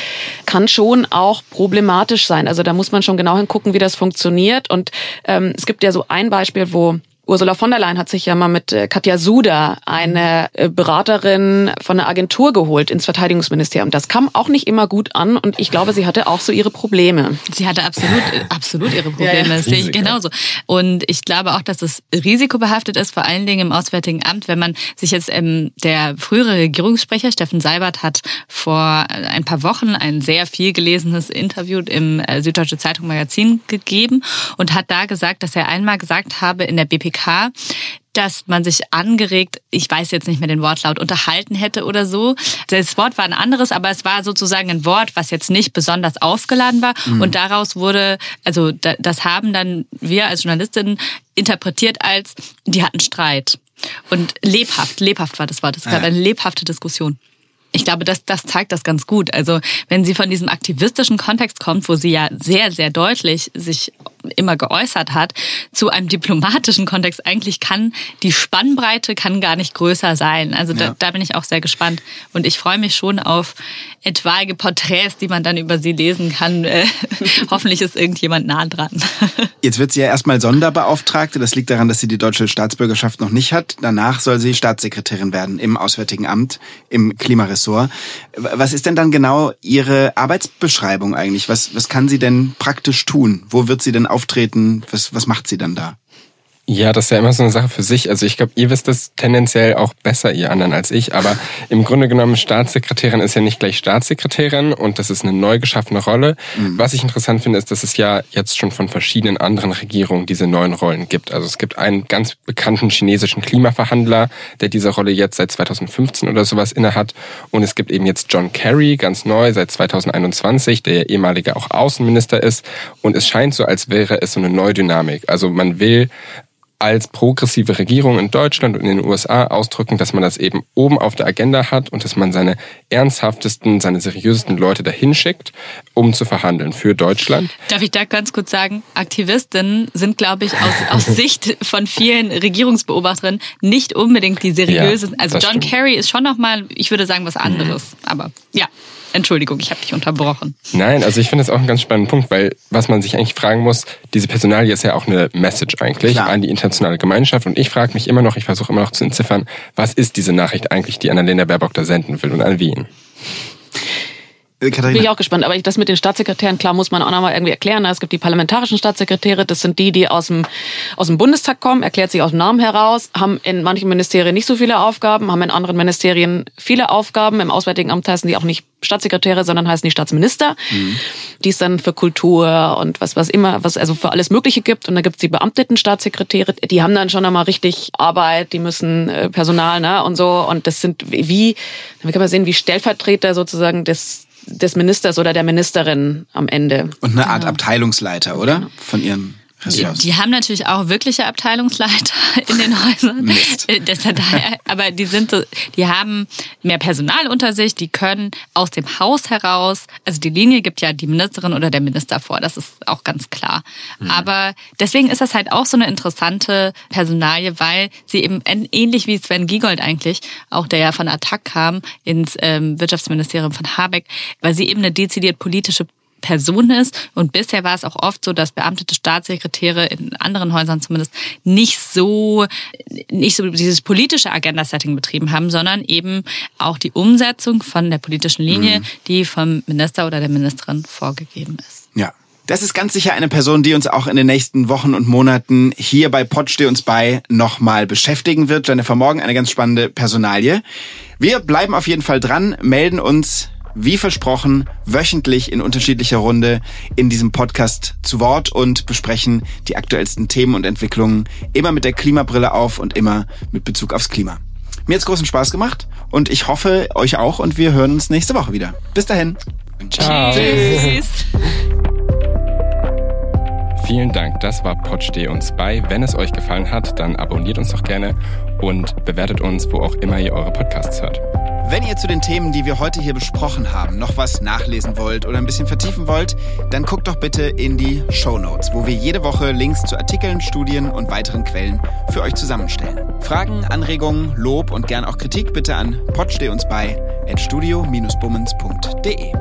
kann schon auch problematisch sein. Also da muss man schon genau hingucken, wie das funktioniert. Und ähm, es gibt ja so ein Beispiel, wo Ursula von der Leyen hat sich ja mal mit äh, Katja Suda eine äh, Beraterin von der Agentur geholt ins Verteidigungsministerium. Das kam auch nicht immer gut an und ich glaube, sie hatte auch so ihre Probleme. Sie hatte absolut, absolut ihre Probleme. Ja, ja. Das sehe ich genauso. Und ich glaube auch, dass es risikobehaftet ist, vor allen Dingen im Auswärtigen Amt, wenn man sich jetzt ähm, der frühere Regierungssprecher Steffen Seibert hat vor ein paar Wochen ein sehr viel gelesenes Interview im äh, Süddeutsche Zeitung Magazin gegeben und hat da gesagt, dass er einmal gesagt habe in der BPK PK, dass man sich angeregt, ich weiß jetzt nicht mehr den Wortlaut, unterhalten hätte oder so. Das Wort war ein anderes, aber es war sozusagen ein Wort, was jetzt nicht besonders aufgeladen war. Mhm. Und daraus wurde, also das haben dann wir als Journalistinnen interpretiert als, die hatten Streit. Und lebhaft, lebhaft war das Wort. Es gab eine lebhafte Diskussion. Ich glaube, das, das zeigt das ganz gut. Also wenn sie von diesem aktivistischen Kontext kommt, wo sie ja sehr, sehr deutlich sich immer geäußert hat, zu einem diplomatischen Kontext. Eigentlich kann die Spannbreite kann gar nicht größer sein. Also da, ja. da bin ich auch sehr gespannt. Und ich freue mich schon auf etwaige Porträts, die man dann über sie lesen kann. Äh, (laughs) hoffentlich ist irgendjemand nah dran. (laughs) Jetzt wird sie ja erstmal Sonderbeauftragte. Das liegt daran, dass sie die deutsche Staatsbürgerschaft noch nicht hat. Danach soll sie Staatssekretärin werden im Auswärtigen Amt, im Klimaressort. Was ist denn dann genau ihre Arbeitsbeschreibung eigentlich? Was, was kann sie denn praktisch tun? Wo wird sie denn auftreten? Was, was macht sie dann da? Ja, das ist ja immer so eine Sache für sich. Also ich glaube, ihr wisst das tendenziell auch besser, ihr anderen als ich. Aber im Grunde genommen, Staatssekretärin ist ja nicht gleich Staatssekretärin und das ist eine neu geschaffene Rolle. Mhm. Was ich interessant finde, ist, dass es ja jetzt schon von verschiedenen anderen Regierungen diese neuen Rollen gibt. Also es gibt einen ganz bekannten chinesischen Klimaverhandler, der diese Rolle jetzt seit 2015 oder sowas innehat. Und es gibt eben jetzt John Kerry, ganz neu, seit 2021, der ehemalige auch Außenminister ist. Und es scheint so, als wäre es so eine neue Dynamik. Also man will als progressive Regierung in Deutschland und in den USA ausdrücken, dass man das eben oben auf der Agenda hat und dass man seine ernsthaftesten, seine seriösesten Leute dahin schickt, um zu verhandeln für Deutschland. Darf ich da ganz kurz sagen, Aktivistinnen sind, glaube ich, aus, aus (laughs) Sicht von vielen Regierungsbeobachterinnen nicht unbedingt die seriösen. Ja, also John stimmt. Kerry ist schon nochmal, ich würde sagen, was anderes. Mhm. Aber ja. Entschuldigung, ich habe dich unterbrochen. Nein, also ich finde das auch einen ganz spannenden Punkt, weil was man sich eigentlich fragen muss, diese Personalie ist ja auch eine Message eigentlich Klar. an die internationale Gemeinschaft und ich frage mich immer noch, ich versuche immer noch zu entziffern, was ist diese Nachricht eigentlich, die Annalena Baerbock da senden will und an wen? Äh, Katharina. Bin ich auch gespannt. Aber das mit den Staatssekretären, klar, muss man auch nochmal irgendwie erklären. Es gibt die parlamentarischen Staatssekretäre, das sind die, die aus dem, aus dem Bundestag kommen, erklärt sich aus dem Namen heraus, haben in manchen Ministerien nicht so viele Aufgaben, haben in anderen Ministerien viele Aufgaben. Im Auswärtigen Amt heißen die auch nicht Staatssekretäre, sondern heißen die Staatsminister, mhm. die es dann für Kultur und was, was immer, was also für alles Mögliche gibt. Und dann gibt's die beamteten Staatssekretäre, die haben dann schon einmal richtig Arbeit, die müssen äh, Personal, ne, und so. Und das sind wie, dann kann man sehen, wie Stellvertreter sozusagen des des Ministers oder der Ministerin am Ende. Und eine Art genau. Abteilungsleiter, oder? Von ihren die, die, haben natürlich auch wirkliche Abteilungsleiter (laughs) in den Häusern. Mist. Äh, aber die sind so, die haben mehr Personal unter sich, die können aus dem Haus heraus, also die Linie gibt ja die Ministerin oder der Minister vor, das ist auch ganz klar. Mhm. Aber deswegen ist das halt auch so eine interessante Personalie, weil sie eben ähnlich wie Sven Giegold eigentlich, auch der ja von Attac kam, ins ähm, Wirtschaftsministerium von Habeck, weil sie eben eine dezidiert politische Person ist. Und bisher war es auch oft so, dass beamtete Staatssekretäre in anderen Häusern zumindest nicht so, nicht so dieses politische Agenda-Setting betrieben haben, sondern eben auch die Umsetzung von der politischen Linie, mhm. die vom Minister oder der Ministerin vorgegeben ist. Ja. Das ist ganz sicher eine Person, die uns auch in den nächsten Wochen und Monaten hier bei Pod Steh uns bei nochmal beschäftigen wird. Jennifer Morgen, eine ganz spannende Personalie. Wir bleiben auf jeden Fall dran, melden uns wie versprochen, wöchentlich in unterschiedlicher Runde in diesem Podcast zu Wort und besprechen die aktuellsten Themen und Entwicklungen immer mit der Klimabrille auf und immer mit Bezug aufs Klima. Mir hat's großen Spaß gemacht und ich hoffe euch auch und wir hören uns nächste Woche wieder. Bis dahin. Ciao. Tschüss. Vielen Dank, das war Pod Steh uns bei. Wenn es euch gefallen hat, dann abonniert uns doch gerne und bewertet uns, wo auch immer ihr eure Podcasts hört. Wenn ihr zu den Themen, die wir heute hier besprochen haben, noch was nachlesen wollt oder ein bisschen vertiefen wollt, dann guckt doch bitte in die Show Notes, wo wir jede Woche Links zu Artikeln, Studien und weiteren Quellen für euch zusammenstellen. Fragen, Anregungen, Lob und gern auch Kritik bitte an potsteh uns bei at studio-bummens.de.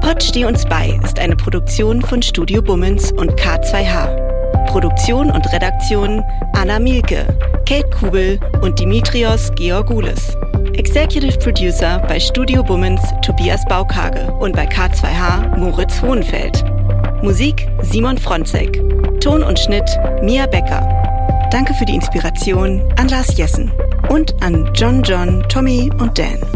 Pod steh uns bei ist eine Produktion von Studio Bummens und K2H. Produktion und Redaktion Anna Mielke, Kate Kubel und Dimitrios Georgoulis. Executive Producer bei Studio Bummens Tobias Baukage und bei K2H Moritz Hohenfeld. Musik Simon Fronzek. Ton und Schnitt Mia Becker. Danke für die Inspiration an Lars Jessen und an John John, Tommy und Dan.